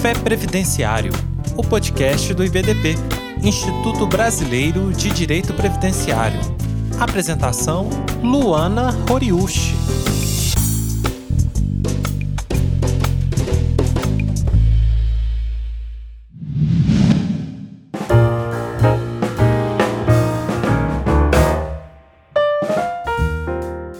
Café Previdenciário, o podcast do IBDP, Instituto Brasileiro de Direito Previdenciário. Apresentação: Luana Horiushi.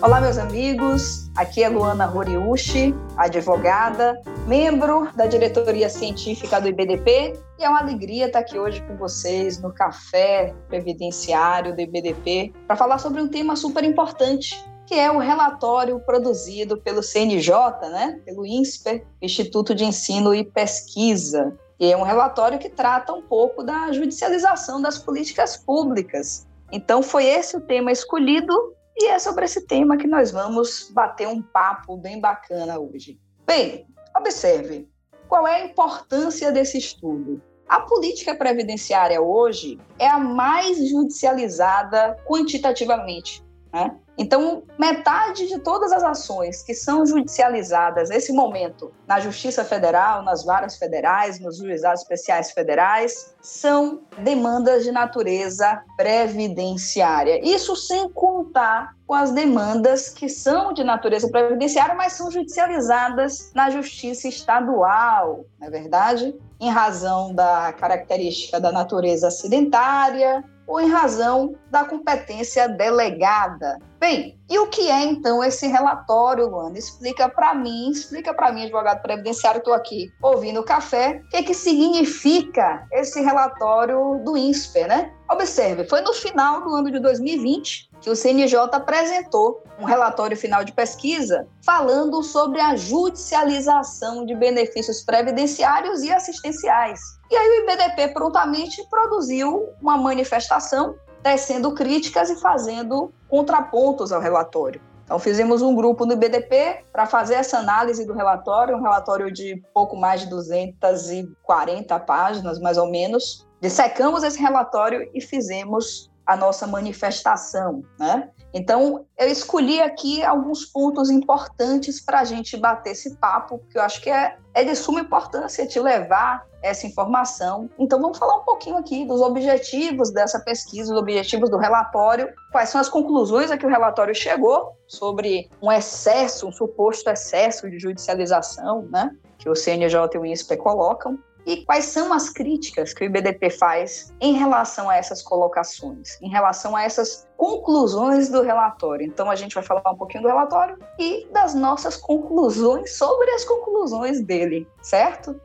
Olá, meus amigos. Aqui é Luana Horiushi, advogada, membro da diretoria científica do IBDP. E é uma alegria estar aqui hoje com vocês no Café Previdenciário do IBDP para falar sobre um tema super importante, que é o relatório produzido pelo CNJ, né, pelo INSPER, Instituto de Ensino e Pesquisa. E é um relatório que trata um pouco da judicialização das políticas públicas. Então, foi esse o tema escolhido e é sobre esse tema que nós vamos bater um papo bem bacana hoje. Bem, observe qual é a importância desse estudo. A política previdenciária hoje é a mais judicializada quantitativamente. Né? Então, metade de todas as ações que são judicializadas nesse momento na Justiça Federal, nas varas federais, nos juizados especiais federais, são demandas de natureza previdenciária. Isso sem contar com as demandas que são de natureza previdenciária, mas são judicializadas na Justiça Estadual, não é verdade? Em razão da característica da natureza acidentária, ou em razão da competência delegada. Bem, e o que é então esse relatório, Luana? Explica para mim, explica para mim, advogado previdenciário, estou aqui ouvindo o café, o que, é que significa esse relatório do INSPER, né? Observe, foi no final do ano de 2020 que o CNJ apresentou um relatório final de pesquisa falando sobre a judicialização de benefícios previdenciários e assistenciais. E aí o IBDP prontamente produziu uma manifestação tecendo críticas e fazendo contrapontos ao relatório. Então, fizemos um grupo no IBDP para fazer essa análise do relatório, um relatório de pouco mais de 240 páginas, mais ou menos. Dissecamos esse relatório e fizemos a nossa manifestação, né? Então, eu escolhi aqui alguns pontos importantes para a gente bater esse papo, porque eu acho que é, é de suma importância te levar essa informação. Então, vamos falar um pouquinho aqui dos objetivos dessa pesquisa, os objetivos do relatório, quais são as conclusões a que o relatório chegou sobre um excesso, um suposto excesso de judicialização, né? Que o CNJ e o INSPE colocam. E quais são as críticas que o IBDP faz em relação a essas colocações, em relação a essas conclusões do relatório? Então, a gente vai falar um pouquinho do relatório e das nossas conclusões sobre as conclusões dele, certo?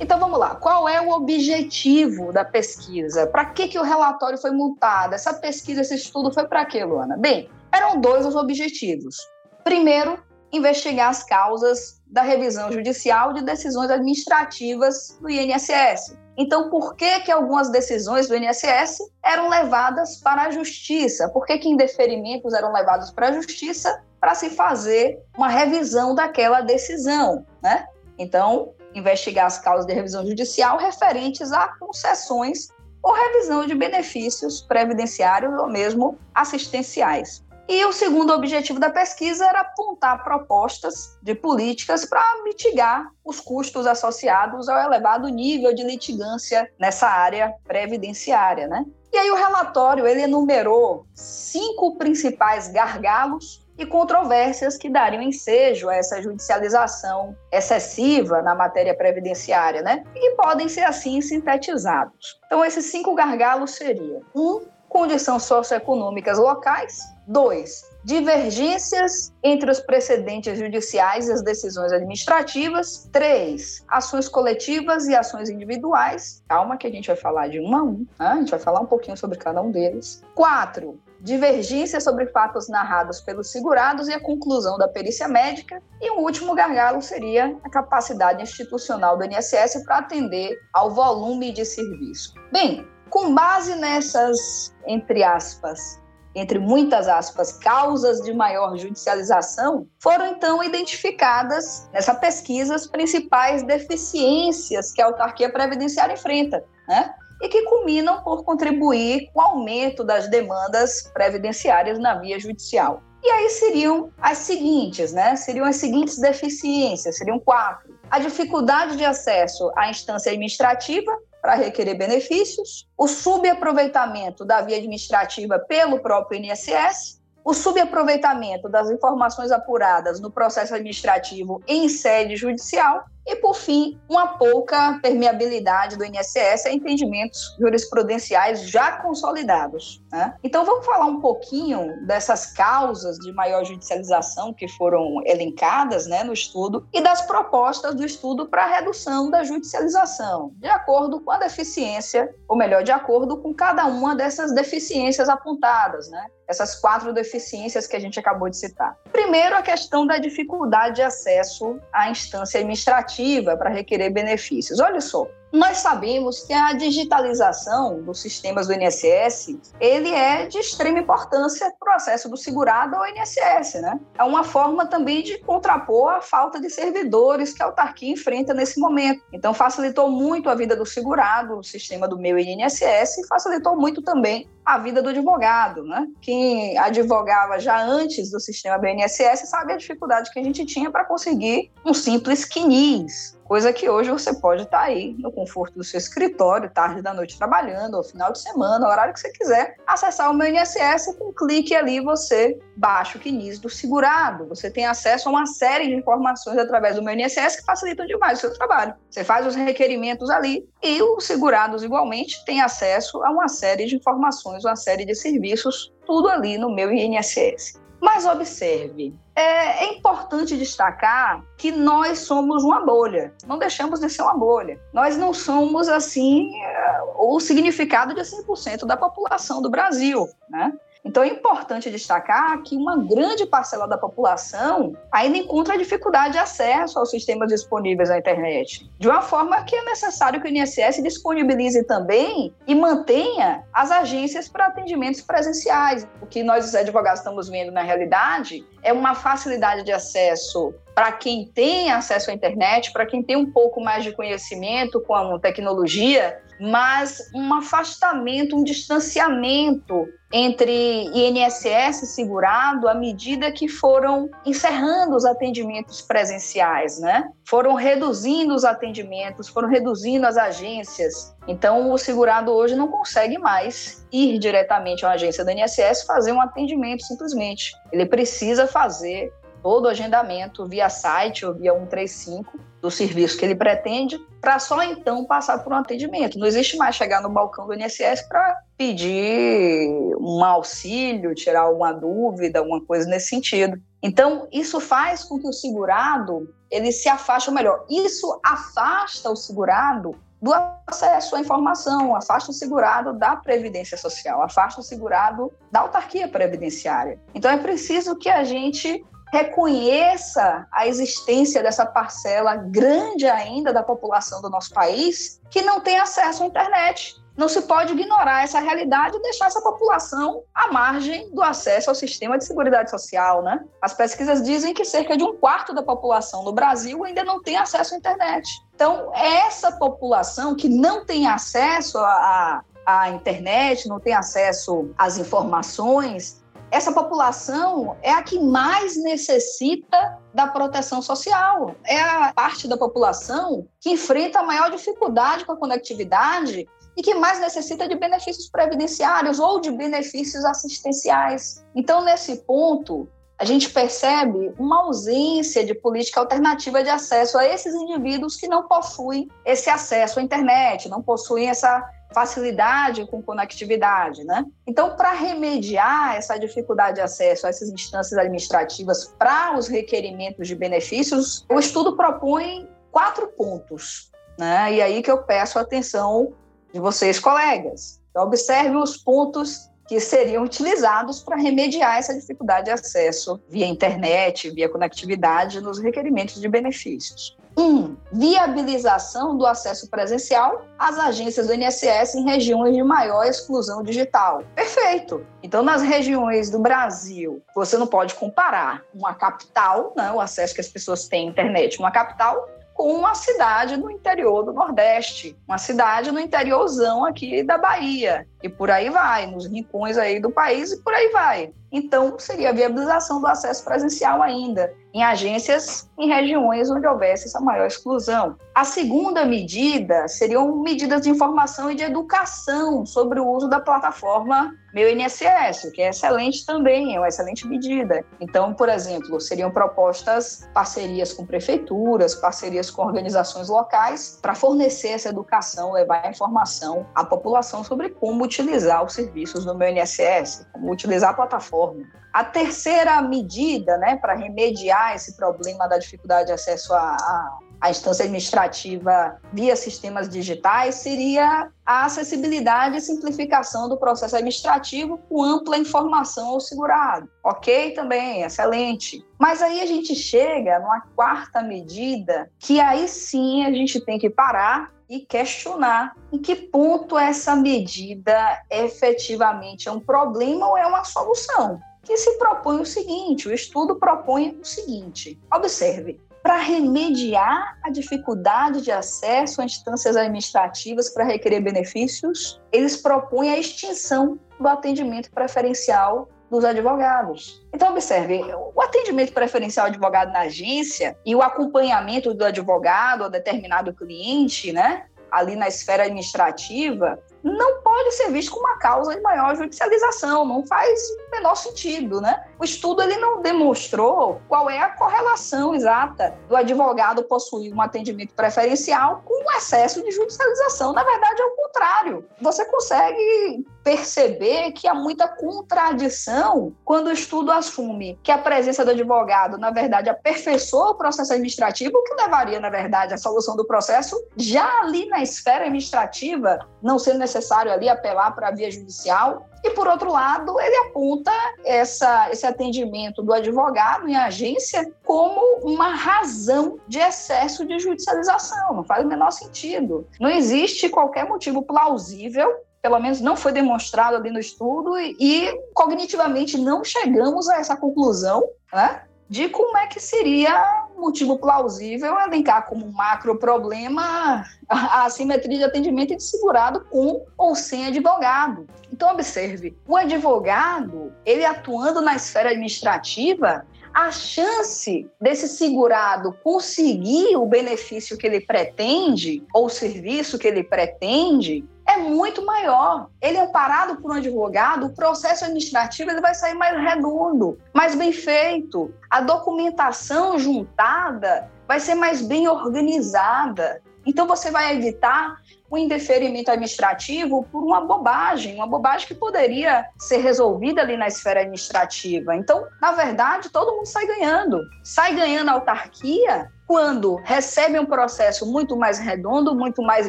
Então vamos lá, qual é o objetivo da pesquisa? Para que, que o relatório foi montado? Essa pesquisa, esse estudo foi para quê, Luana? Bem, eram dois os objetivos. Primeiro, investigar as causas da revisão judicial de decisões administrativas do INSS. Então, por que, que algumas decisões do INSS eram levadas para a justiça? Por que, que indeferimentos eram levados para a justiça para se fazer uma revisão daquela decisão? Né? Então, investigar as causas de revisão judicial referentes a concessões ou revisão de benefícios previdenciários ou mesmo assistenciais. E o segundo objetivo da pesquisa era apontar propostas de políticas para mitigar os custos associados ao elevado nível de litigância nessa área previdenciária, né? E aí o relatório ele enumerou cinco principais gargalos e controvérsias que dariam ensejo a essa judicialização excessiva na matéria previdenciária, né? E podem ser assim sintetizados. Então esses cinco gargalos seriam: um, condições socioeconômicas locais, Dois, divergências entre os precedentes judiciais e as decisões administrativas. Três, ações coletivas e ações individuais. Calma que a gente vai falar de um a um, né? a gente vai falar um pouquinho sobre cada um deles. Quatro, divergência sobre fatos narrados pelos segurados e a conclusão da perícia médica. E o último gargalo seria a capacidade institucional do INSS para atender ao volume de serviço. Bem, com base nessas, entre aspas, entre muitas aspas, causas de maior judicialização, foram então identificadas nessa pesquisa as principais deficiências que a autarquia previdenciária enfrenta, né? E que culminam por contribuir com o aumento das demandas previdenciárias na via judicial. E aí seriam as seguintes, né? Seriam as seguintes deficiências, seriam quatro. A dificuldade de acesso à instância administrativa para requerer benefícios, o subaproveitamento da via administrativa pelo próprio INSS, o subaproveitamento das informações apuradas no processo administrativo em sede judicial e, por fim, uma pouca permeabilidade do INSS a entendimentos jurisprudenciais já consolidados. Né? Então, vamos falar um pouquinho dessas causas de maior judicialização que foram elencadas né, no estudo e das propostas do estudo para redução da judicialização, de acordo com a deficiência, ou melhor, de acordo com cada uma dessas deficiências apontadas, né? Essas quatro deficiências que a gente acabou de citar. Primeiro, a questão da dificuldade de acesso à instância administrativa para requerer benefícios. Olha só, nós sabemos que a digitalização dos sistemas do INSS, ele é de extrema importância para o acesso do segurado ao INSS, né? É uma forma também de contrapor a falta de servidores que a autarquia enfrenta nesse momento. Então, facilitou muito a vida do segurado, o sistema do meu INSS, e facilitou muito também a vida do advogado, né? Quem advogava já antes do sistema do INSS sabe a dificuldade que a gente tinha para conseguir um simples quinis, Coisa que hoje você pode estar tá aí no conforto do seu escritório, tarde da noite trabalhando, ou final de semana, horário que você quiser, acessar o meu INSS com um clique ali você baixa o CNIS do segurado. Você tem acesso a uma série de informações através do meu INSS que facilitam demais o seu trabalho. Você faz os requerimentos ali e os segurados igualmente têm acesso a uma série de informações, uma série de serviços, tudo ali no meu INSS. Mas observe, é, é, importante destacar que nós somos uma bolha, não deixamos de ser uma bolha. Nós não somos, assim, é, o significado de 100% da população do Brasil, né? Então é importante destacar que uma grande parcela da população ainda encontra dificuldade de acesso aos sistemas disponíveis na internet. De uma forma que é necessário que o INSS disponibilize também e mantenha as agências para atendimentos presenciais. O que nós, os advogados, estamos vendo na realidade é uma facilidade de acesso para quem tem acesso à internet, para quem tem um pouco mais de conhecimento com a tecnologia, mas um afastamento, um distanciamento entre INSS segurado à medida que foram encerrando os atendimentos presenciais, né? Foram reduzindo os atendimentos, foram reduzindo as agências. Então, o segurado hoje não consegue mais ir diretamente a uma agência do INSS fazer um atendimento simplesmente. Ele precisa fazer todo o agendamento via site ou via 135 do serviço que ele pretende, para só então passar por um atendimento. Não existe mais chegar no balcão do INSS para pedir um auxílio, tirar alguma dúvida, alguma coisa nesse sentido. Então, isso faz com que o segurado ele se afaste, ou melhor, isso afasta o segurado do acesso à informação, afasta o segurado da previdência social, afasta o segurado da autarquia previdenciária. Então é preciso que a gente reconheça a existência dessa parcela grande ainda da população do nosso país que não tem acesso à internet. Não se pode ignorar essa realidade e deixar essa população à margem do acesso ao sistema de seguridade social, né? As pesquisas dizem que cerca de um quarto da população no Brasil ainda não tem acesso à internet. Então, essa população que não tem acesso à, à internet, não tem acesso às informações, essa população é a que mais necessita da proteção social. É a parte da população que enfrenta a maior dificuldade com a conectividade e que mais necessita de benefícios previdenciários ou de benefícios assistenciais. Então, nesse ponto, a gente percebe uma ausência de política alternativa de acesso a esses indivíduos que não possuem esse acesso à internet, não possuem essa facilidade com conectividade, né? Então, para remediar essa dificuldade de acesso a essas instâncias administrativas para os requerimentos de benefícios, o estudo propõe quatro pontos, né? E aí que eu peço a atenção de vocês, colegas. Então, observe os pontos que seriam utilizados para remediar essa dificuldade de acesso via internet, via conectividade nos requerimentos de benefícios. Um, viabilização do acesso presencial às agências do INSS em regiões de maior exclusão digital. Perfeito. Então, nas regiões do Brasil, você não pode comparar uma capital, né, o acesso que as pessoas têm à internet, uma capital uma cidade no interior do Nordeste, uma cidade no interiorzão aqui da Bahia, e por aí vai, nos rincões aí do país e por aí vai. Então, seria a viabilização do acesso presencial ainda, em agências em regiões onde houvesse essa maior exclusão. A segunda medida seriam medidas de informação e de educação sobre o uso da plataforma Meu INSS, que é excelente também, é uma excelente medida. Então, por exemplo, seriam propostas parcerias com prefeituras, parcerias com organizações locais para fornecer essa educação, levar a informação à população sobre como utilizar os serviços do Meu INSS, como utilizar a plataforma. A terceira medida, né, para remediar esse problema da dificuldade de acesso a, a a instância administrativa via sistemas digitais seria a acessibilidade e simplificação do processo administrativo com ampla informação ao segurado. Ok, também, excelente. Mas aí a gente chega numa quarta medida que aí sim a gente tem que parar e questionar em que ponto essa medida efetivamente é um problema ou é uma solução que se propõe o seguinte: o estudo propõe o seguinte. Observe, para remediar a dificuldade de acesso a instâncias administrativas para requerer benefícios, eles propõem a extinção do atendimento preferencial dos advogados. Então, observe, o atendimento preferencial advogado na agência e o acompanhamento do advogado a determinado cliente, né, ali na esfera administrativa, não pode ser visto como uma causa de maior judicialização, não faz o menor sentido, né? O estudo ele não demonstrou qual é a correlação exata do advogado possuir um atendimento preferencial com um excesso de judicialização. Na verdade, é o contrário. Você consegue perceber que há muita contradição quando o estudo assume que a presença do advogado, na verdade, aperfeiçoa o processo administrativo, o que levaria, na verdade, à solução do processo já ali na esfera administrativa, não sendo necessário ali apelar para a via judicial. E, por outro lado, ele aponta essa, esse atendimento do advogado em agência como uma razão de excesso de judicialização. Não faz o menor sentido. Não existe qualquer motivo plausível pelo menos não foi demonstrado ali no estudo, e, cognitivamente não chegamos a essa conclusão, né? De como é que seria motivo plausível elencar como macro problema a assimetria de atendimento de segurado com ou sem advogado. Então, observe, o advogado, ele atuando na esfera administrativa, a chance desse segurado conseguir o benefício que ele pretende ou o serviço que ele pretende é muito maior. Ele é parado por um advogado, o processo administrativo ele vai sair mais redondo, mais bem feito. A documentação juntada vai ser mais bem organizada. Então você vai evitar o indeferimento administrativo por uma bobagem, uma bobagem que poderia ser resolvida ali na esfera administrativa. Então, na verdade, todo mundo sai ganhando. Sai ganhando a autarquia quando recebe um processo muito mais redondo, muito mais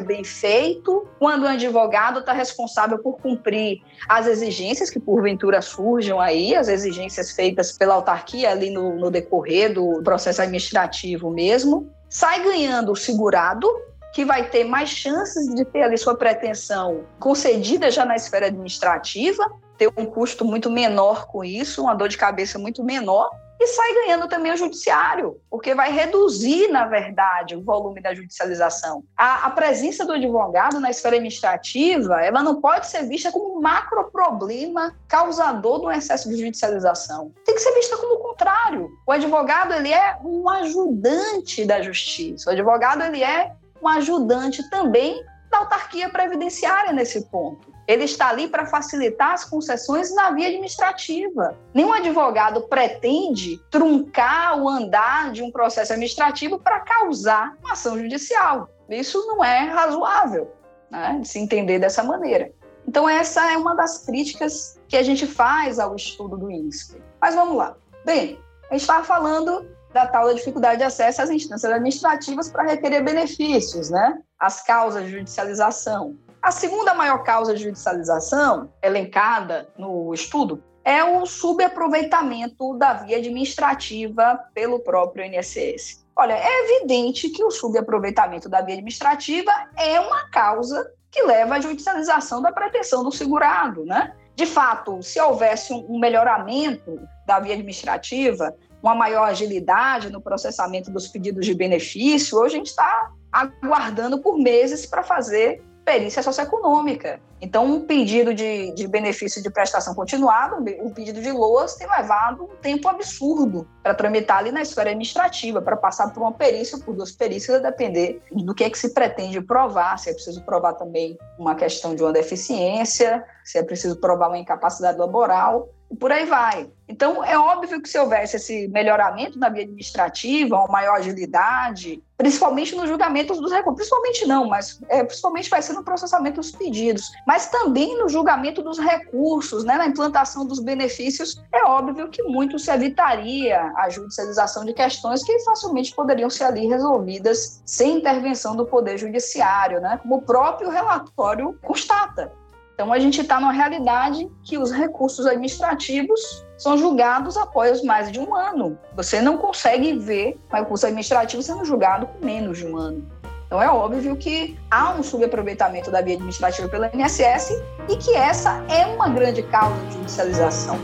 bem feito, quando o advogado está responsável por cumprir as exigências que porventura surjam aí, as exigências feitas pela autarquia ali no, no decorrer do processo administrativo mesmo, sai ganhando o segurado, que vai ter mais chances de ter ali sua pretensão concedida já na esfera administrativa, ter um custo muito menor com isso, uma dor de cabeça muito menor, e sai ganhando também o judiciário, porque vai reduzir, na verdade, o volume da judicialização. A, a, presença do advogado na esfera administrativa, ela não pode ser vista como um macro problema causador do excesso de judicialização. Tem que ser vista como o contrário. O advogado, ele é um ajudante da justiça. O advogado, ele é um ajudante também da autarquia previdenciária nesse ponto. Ele está ali para facilitar as concessões na via administrativa. Nenhum advogado pretende truncar o andar de um processo administrativo para causar uma ação judicial. Isso não é razoável né, de se entender dessa maneira. Então, essa é uma das críticas que a gente faz ao estudo do INSPE. Mas vamos lá. Bem, a gente estava falando da tal da dificuldade de acesso às instâncias administrativas para requerer benefícios, né? As causas de judicialização. A segunda maior causa de judicialização, elencada no estudo, é o subaproveitamento da via administrativa pelo próprio INSS. Olha, é evidente que o subaproveitamento da via administrativa é uma causa que leva à judicialização da pretensão do segurado, né? De fato, se houvesse um melhoramento da via administrativa, uma maior agilidade no processamento dos pedidos de benefício. Hoje a gente está aguardando por meses para fazer perícia socioeconômica. Então, um pedido de, de benefício de prestação continuada, um pedido de LOAS, tem levado um tempo absurdo para tramitar ali na esfera administrativa, para passar por uma perícia, por duas perícias, a depender do que é que se pretende provar, se é preciso provar também uma questão de uma deficiência, se é preciso provar uma incapacidade laboral e por aí vai. Então, é óbvio que se houvesse esse melhoramento na via administrativa, uma maior agilidade, principalmente no julgamento dos recursos, principalmente não, mas é, principalmente vai ser no processamento dos pedidos, mas também no julgamento dos recursos, né, na implantação dos benefícios, é óbvio que muito se evitaria a judicialização de questões que facilmente poderiam ser ali resolvidas sem intervenção do Poder Judiciário, né, como o próprio relatório constata. Então, a gente está numa realidade que os recursos administrativos são julgados após mais de um ano. Você não consegue ver um recurso administrativo sendo julgado com menos de um ano. Então, é óbvio que há um subaproveitamento da via administrativa pela INSS e que essa é uma grande causa de judicialização.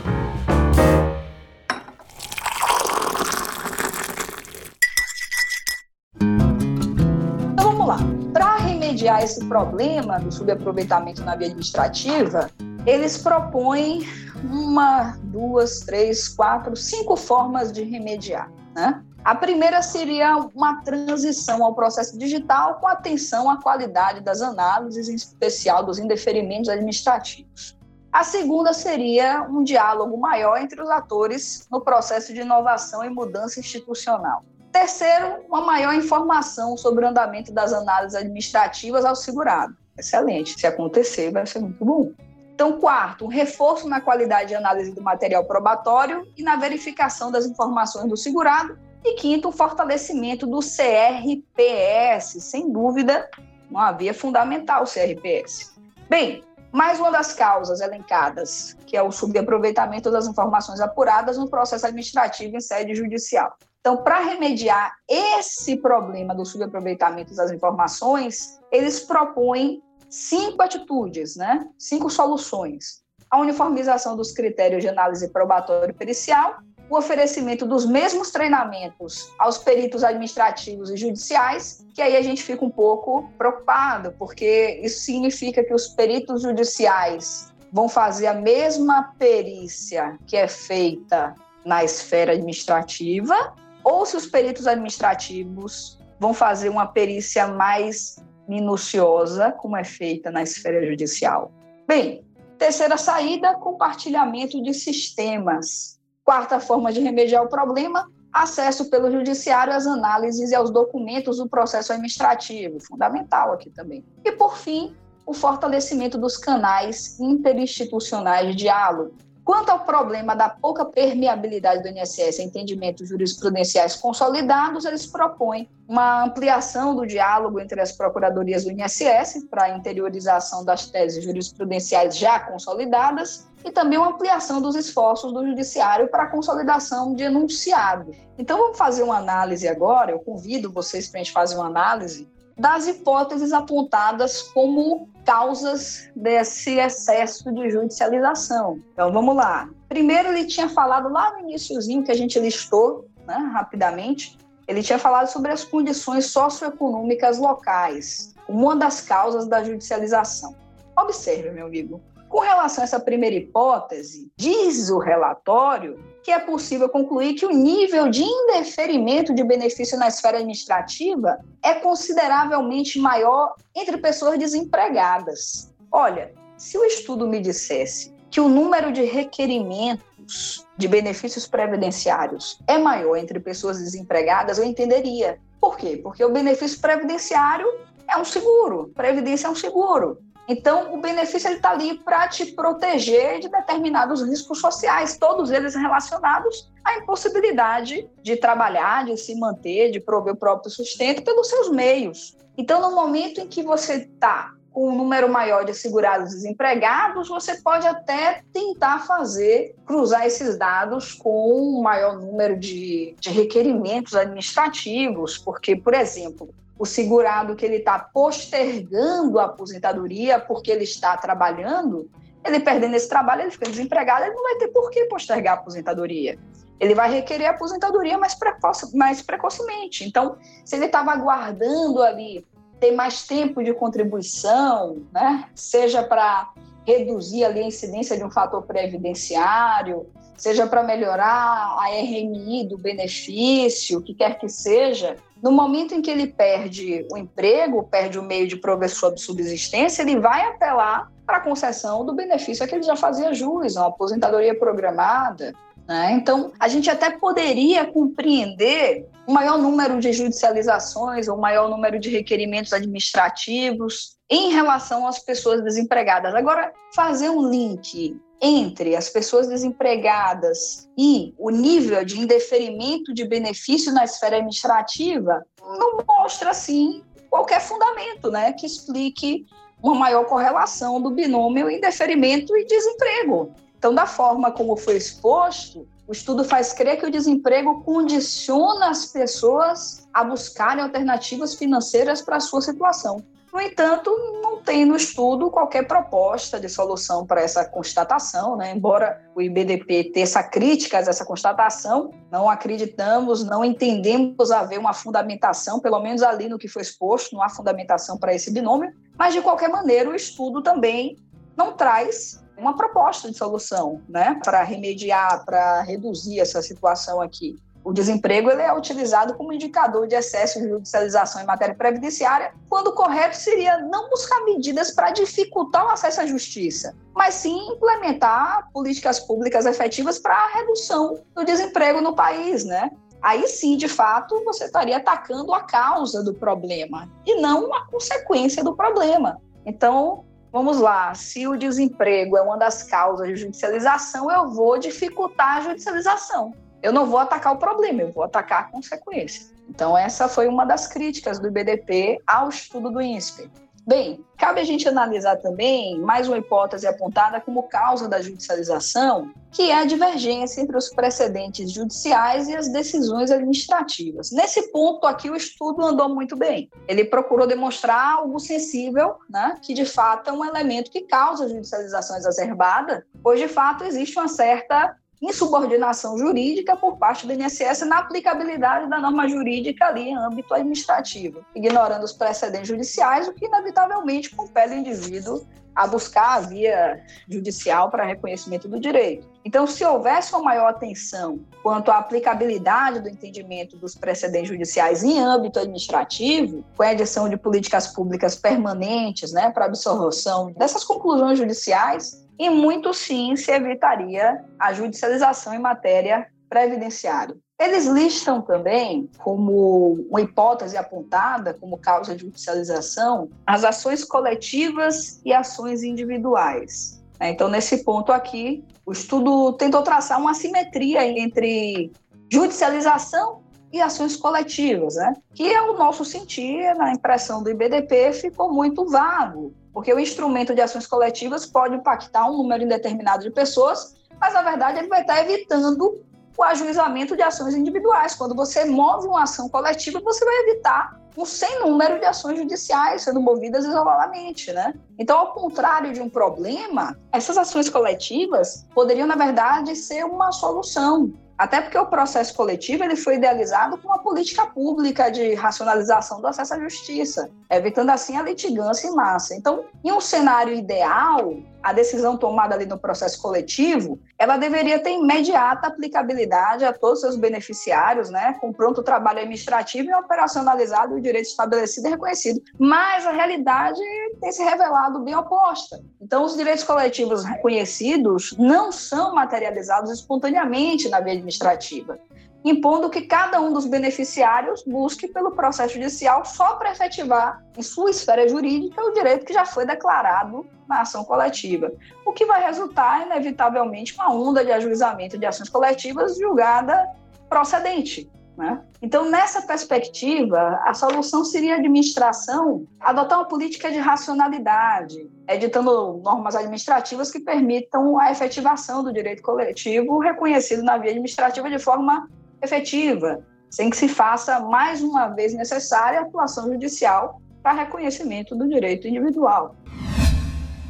Remediar esse problema do subaproveitamento na via administrativa, eles propõem uma, duas, três, quatro, cinco formas de remediar. Né? A primeira seria uma transição ao processo digital com atenção à qualidade das análises, em especial dos indeferimentos administrativos. A segunda seria um diálogo maior entre os atores no processo de inovação e mudança institucional. Terceiro, uma maior informação sobre o andamento das análises administrativas ao segurado. Excelente. Se acontecer, vai ser muito bom. Então, quarto, um reforço na qualidade de análise do material probatório e na verificação das informações do segurado. E quinto, o fortalecimento do CRPS. Sem dúvida, uma via fundamental o CRPS. Bem, mais uma das causas elencadas, que é o subaproveitamento das informações apuradas no processo administrativo em sede judicial. Então, para remediar esse problema do subaproveitamento das informações, eles propõem cinco atitudes, né? cinco soluções. A uniformização dos critérios de análise probatório pericial, o oferecimento dos mesmos treinamentos aos peritos administrativos e judiciais, que aí a gente fica um pouco preocupado, porque isso significa que os peritos judiciais vão fazer a mesma perícia que é feita na esfera administrativa ou se os peritos administrativos vão fazer uma perícia mais minuciosa, como é feita na esfera judicial. Bem, terceira saída, compartilhamento de sistemas. Quarta forma de remediar o problema, acesso pelo judiciário às análises e aos documentos do processo administrativo, fundamental aqui também. E por fim, o fortalecimento dos canais interinstitucionais de diálogo, Quanto ao problema da pouca permeabilidade do INSS a entendimentos jurisprudenciais consolidados, eles propõem uma ampliação do diálogo entre as procuradorias do INSS para a interiorização das teses jurisprudenciais já consolidadas e também uma ampliação dos esforços do judiciário para a consolidação de enunciado. Então vamos fazer uma análise agora, eu convido vocês para a gente fazer uma análise das hipóteses apontadas como causas desse excesso de judicialização. Então vamos lá. Primeiro ele tinha falado lá no iníciozinho que a gente listou, né, rapidamente, ele tinha falado sobre as condições socioeconômicas locais, uma das causas da judicialização. Observe, meu amigo, com relação a essa primeira hipótese, diz o relatório que é possível concluir que o nível de indeferimento de benefício na esfera administrativa é consideravelmente maior entre pessoas desempregadas. Olha, se o estudo me dissesse que o número de requerimentos de benefícios previdenciários é maior entre pessoas desempregadas, eu entenderia. Por quê? Porque o benefício previdenciário é um seguro, previdência é um seguro. Então, o benefício está ali para te proteger de determinados riscos sociais, todos eles relacionados à impossibilidade de trabalhar, de se manter, de prover o próprio sustento pelos seus meios. Então, no momento em que você está com um número maior de segurados desempregados, você pode até tentar fazer, cruzar esses dados com um maior número de, de requerimentos administrativos, porque, por exemplo, o segurado que ele está postergando a aposentadoria porque ele está trabalhando, ele perdendo esse trabalho, ele fica desempregado, ele não vai ter por que postergar a aposentadoria. Ele vai requerer a aposentadoria mais, precoce, mais precocemente. Então, se ele estava aguardando ali ter mais tempo de contribuição, né? seja para reduzir ali a incidência de um fator previdenciário, seja para melhorar a RMI do benefício, o que quer que seja, no momento em que ele perde o emprego, perde o meio de progressão de subsistência, ele vai apelar para a concessão do benefício a que ele já fazia jus, uma aposentadoria programada. Né? Então, a gente até poderia compreender um maior número de judicializações um maior número de requerimentos administrativos em relação às pessoas desempregadas. Agora, fazer um link entre as pessoas desempregadas e o nível de indeferimento de benefício na esfera administrativa não mostra, assim, qualquer fundamento né, que explique uma maior correlação do binômio indeferimento e desemprego. Então, da forma como foi exposto, o estudo faz crer que o desemprego condiciona as pessoas a buscarem alternativas financeiras para a sua situação. No entanto, não tem no estudo qualquer proposta de solução para essa constatação, né? embora o IBDP teça críticas a essa constatação, não acreditamos, não entendemos haver uma fundamentação, pelo menos ali no que foi exposto, não há fundamentação para esse binômio, mas de qualquer maneira o estudo também não traz uma proposta de solução né? para remediar, para reduzir essa situação aqui. O desemprego ele é utilizado como indicador de excesso de judicialização em matéria previdenciária, quando o correto seria não buscar medidas para dificultar o acesso à justiça, mas sim implementar políticas públicas efetivas para a redução do desemprego no país, né? Aí sim, de fato, você estaria atacando a causa do problema e não a consequência do problema. Então, vamos lá, se o desemprego é uma das causas de judicialização, eu vou dificultar a judicialização eu não vou atacar o problema, eu vou atacar a consequência. Então, essa foi uma das críticas do IBDP ao estudo do INSPE. Bem, cabe a gente analisar também mais uma hipótese apontada como causa da judicialização, que é a divergência entre os precedentes judiciais e as decisões administrativas. Nesse ponto aqui, o estudo andou muito bem. Ele procurou demonstrar algo sensível, né, que de fato é um elemento que causa judicialização exacerbada, pois de fato existe uma certa insubordinação jurídica por parte do INSS na aplicabilidade da norma jurídica ali em âmbito administrativo, ignorando os precedentes judiciais, o que inevitavelmente compele o indivíduo a buscar a via judicial para reconhecimento do direito. Então, se houvesse uma maior atenção quanto à aplicabilidade do entendimento dos precedentes judiciais em âmbito administrativo, com a edição de políticas públicas permanentes né, para absorção dessas conclusões judiciais, e muito sim se evitaria a judicialização em matéria previdenciária. Eles listam também como uma hipótese apontada como causa de judicialização as ações coletivas e ações individuais. Então, nesse ponto aqui, o estudo tentou traçar uma simetria entre judicialização e ações coletivas, né? que é o nosso sentir, na impressão do IBDP, ficou muito vago porque o instrumento de ações coletivas pode impactar um número indeterminado de pessoas, mas na verdade ele vai estar evitando o ajuizamento de ações individuais. Quando você move uma ação coletiva, você vai evitar um sem número de ações judiciais sendo movidas isoladamente, né? Então, ao contrário de um problema, essas ações coletivas poderiam, na verdade, ser uma solução. Até porque o processo coletivo ele foi idealizado com uma política pública de racionalização do acesso à justiça, evitando assim a litigância em massa. Então, em um cenário ideal, a decisão tomada ali no processo coletivo, ela deveria ter imediata aplicabilidade a todos os seus beneficiários, né, com pronto trabalho administrativo e operacionalizado o direito estabelecido e reconhecido. Mas a realidade tem se revelado bem oposta. Então, os direitos coletivos reconhecidos não são materializados espontaneamente na via administrativa impondo que cada um dos beneficiários busque pelo processo judicial só para efetivar em sua esfera jurídica o direito que já foi declarado na ação coletiva, o que vai resultar, inevitavelmente, uma onda de ajuizamento de ações coletivas julgada procedente. Né? Então, nessa perspectiva, a solução seria a administração adotar uma política de racionalidade, editando normas administrativas que permitam a efetivação do direito coletivo reconhecido na via administrativa de forma efetiva, sem que se faça mais uma vez necessária a atuação judicial para reconhecimento do direito individual.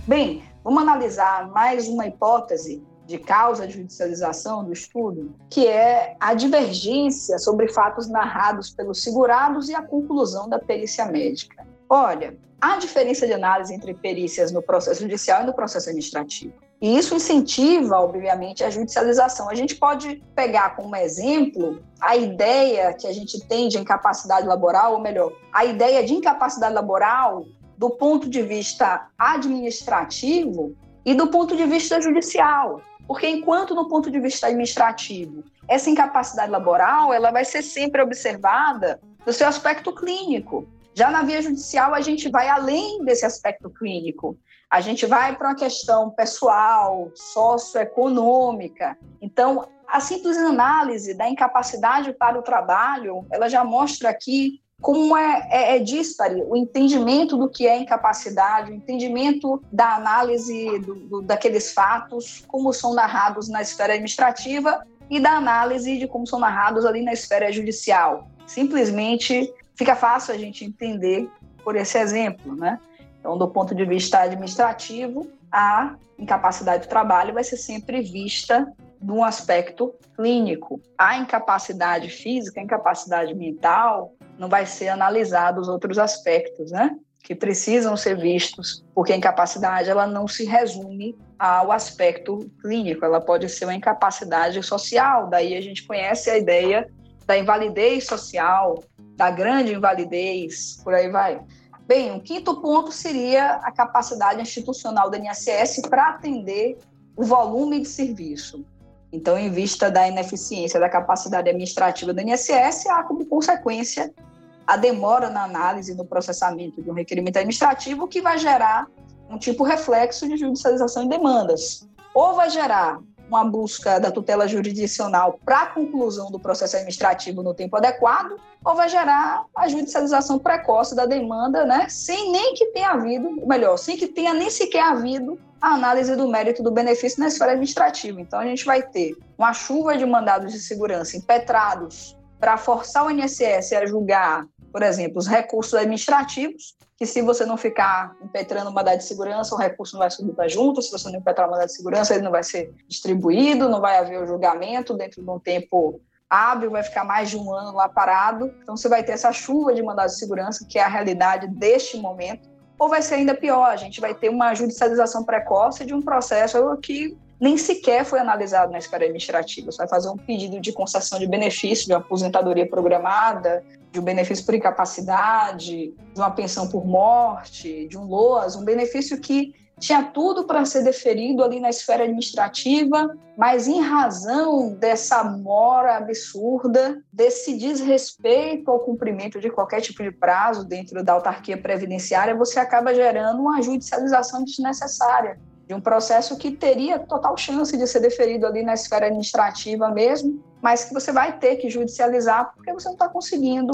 Bem, vamos analisar mais uma hipótese de causa de judicialização do estudo, que é a divergência sobre fatos narrados pelos segurados e a conclusão da perícia médica. Olha, há diferença de análise entre perícias no processo judicial e no processo administrativo. E isso incentiva, obviamente, a judicialização. A gente pode pegar como exemplo a ideia que a gente tem de incapacidade laboral, ou melhor, a ideia de incapacidade laboral do ponto de vista administrativo e do ponto de vista judicial. Porque enquanto no ponto de vista administrativo, essa incapacidade laboral, ela vai ser sempre observada no seu aspecto clínico. Já na via judicial, a gente vai além desse aspecto clínico. A gente vai para uma questão pessoal, socioeconômica. Então, a simples análise da incapacidade para o trabalho, ela já mostra aqui como é, é, é dispare o entendimento do que é incapacidade, o entendimento da análise do, do, daqueles fatos, como são narrados na esfera administrativa e da análise de como são narrados ali na esfera judicial. Simplesmente fica fácil a gente entender por esse exemplo, né? Então, do ponto de vista administrativo, a incapacidade do trabalho vai ser sempre vista de um aspecto clínico. A incapacidade física, a incapacidade mental, não vai ser analisado os outros aspectos, né? Que precisam ser vistos, porque a incapacidade ela não se resume ao aspecto clínico, ela pode ser uma incapacidade social. Daí a gente conhece a ideia da invalidez social, da grande invalidez, por aí vai. Bem, o quinto ponto seria a capacidade institucional da INSS para atender o volume de serviço. Então, em vista da ineficiência da capacidade administrativa da INSS, há como consequência a demora na análise e no processamento de um requerimento administrativo, que vai gerar um tipo reflexo de judicialização de demandas. Ou vai gerar uma busca da tutela jurisdicional para a conclusão do processo administrativo no tempo adequado, ou vai gerar a judicialização precoce da demanda, né, sem nem que tenha havido, melhor, sem que tenha nem sequer havido a análise do mérito do benefício na esfera administrativa. Então, a gente vai ter uma chuva de mandados de segurança impetrados para forçar o INSS a julgar, por exemplo, os recursos administrativos, que se você não ficar impetrando mandado de segurança, o recurso não vai subir para junto, se você não impetrar o mandado de segurança, ele não vai ser distribuído, não vai haver o julgamento dentro de um tempo hábil, vai ficar mais de um ano lá parado. Então, você vai ter essa chuva de mandados de segurança, que é a realidade deste momento. Ou vai ser ainda pior, a gente vai ter uma judicialização precoce de um processo que nem sequer foi analisado na esfera administrativa. Você vai fazer um pedido de concessão de benefício de uma aposentadoria programada, de um benefício por incapacidade, de uma pensão por morte, de um LOAS, um benefício que tinha tudo para ser deferido ali na esfera administrativa, mas em razão dessa mora absurda, desse desrespeito ao cumprimento de qualquer tipo de prazo dentro da autarquia previdenciária, você acaba gerando uma judicialização desnecessária de um processo que teria total chance de ser deferido ali na esfera administrativa mesmo, mas que você vai ter que judicializar porque você não está conseguindo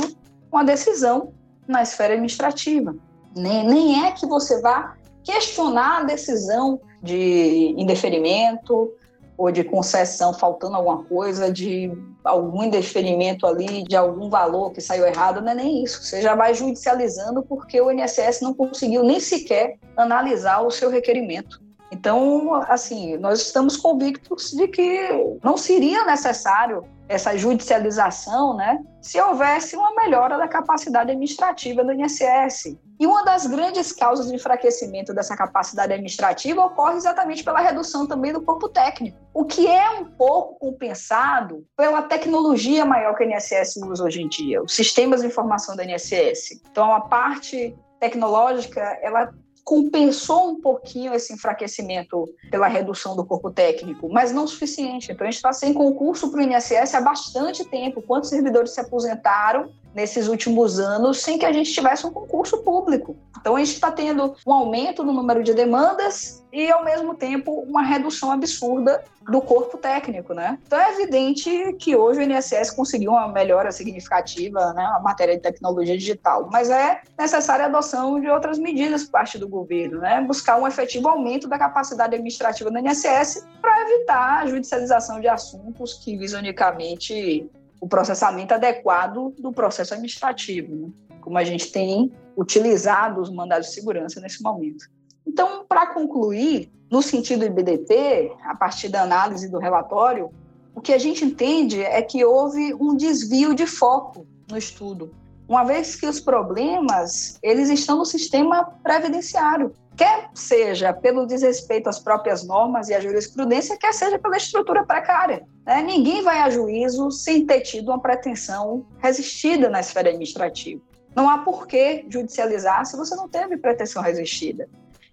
uma decisão na esfera administrativa. Nem, nem é que você vá questionar a decisão de indeferimento ou de concessão faltando alguma coisa, de algum indeferimento ali, de algum valor que saiu errado, não é nem isso. Você já vai judicializando porque o INSS não conseguiu nem sequer analisar o seu requerimento. Então, assim, nós estamos convictos de que não seria necessário essa judicialização, né, se houvesse uma melhora da capacidade administrativa do INSS. E uma das grandes causas de enfraquecimento dessa capacidade administrativa ocorre exatamente pela redução também do corpo técnico, o que é um pouco compensado pela tecnologia maior que o INSS usa hoje em dia, os sistemas de informação do INSS. Então, a parte tecnológica, ela compensou um pouquinho esse enfraquecimento pela redução do corpo técnico, mas não o suficiente. Então, a gente está sem concurso para o INSS há bastante tempo. Quantos servidores se aposentaram nesses últimos anos sem que a gente tivesse um concurso público? Então, a gente está tendo um aumento no número de demandas e, ao mesmo tempo, uma redução absurda do corpo técnico, né? Então, é evidente que hoje o INSS conseguiu uma melhora significativa né, na matéria de tecnologia digital, mas é necessária a adoção de outras medidas por parte do governo, né? Buscar um efetivo aumento da capacidade administrativa do INSS para evitar a judicialização de assuntos que visam unicamente o processamento adequado do processo administrativo, né? como a gente tem utilizado os mandados de segurança nesse momento. Então, para concluir, no sentido do IBDP, a partir da análise do relatório, o que a gente entende é que houve um desvio de foco no estudo. uma vez que os problemas eles estão no sistema previdenciário, quer seja pelo desrespeito às próprias normas e à jurisprudência, quer seja pela estrutura precária. Né? Ninguém vai a juízo sem ter tido uma pretensão resistida na esfera administrativa. Não há por que judicializar se você não teve pretensão resistida.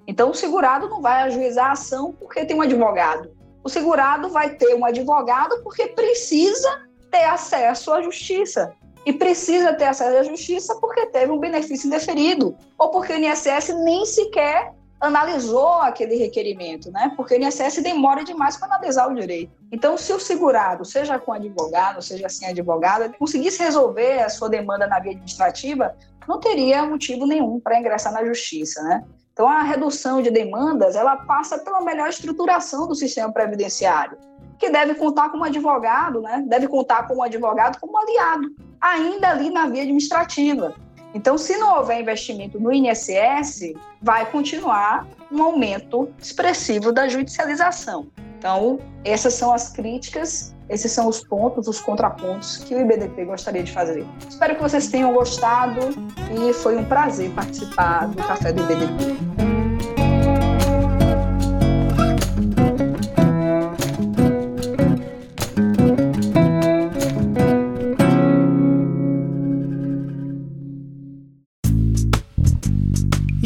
Então, o segurado não vai ajuizar a ação porque tem um advogado. O segurado vai ter um advogado porque precisa ter acesso à justiça. E precisa ter acesso à justiça porque teve um benefício indeferido, ou porque o INSS nem sequer analisou aquele requerimento, né? Porque o INSS demora demais para analisar o direito. Então, se o segurado, seja com advogado, seja sem advogado, conseguisse resolver a sua demanda na via administrativa, não teria motivo nenhum para ingressar na justiça, né? Então, a redução de demandas, ela passa pela melhor estruturação do sistema previdenciário, que deve contar com um advogado, né? Deve contar com um advogado como aliado, ainda ali na via administrativa. Então, se não houver investimento no INSS, vai continuar um aumento expressivo da judicialização. Então, essas são as críticas, esses são os pontos, os contrapontos que o IBDP gostaria de fazer. Espero que vocês tenham gostado e foi um prazer participar do Café do IBDP.